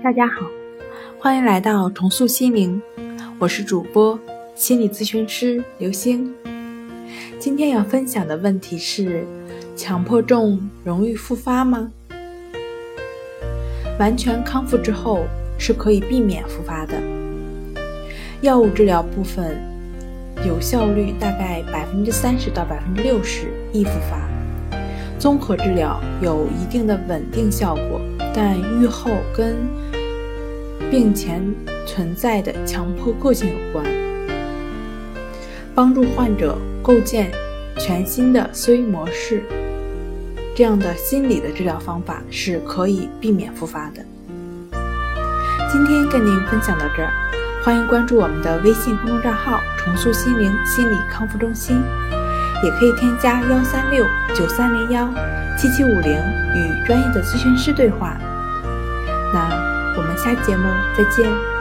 大家好，欢迎来到重塑心灵，我是主播心理咨询师刘星。今天要分享的问题是：强迫症容易复发吗？完全康复之后是可以避免复发的。药物治疗部分有效率大概百分之三十到百分之六十易复发，综合治疗有一定的稳定效果，但愈后跟病前存在的强迫个性有关。帮助患者构建全新的思维模式，这样的心理的治疗方法是可以避免复发的。今天跟您分享到这儿，欢迎关注我们的微信公众账号“重塑心灵心理康复中心”，也可以添加幺三六九三零幺七七五零与专业的咨询师对话。我们下节目再见。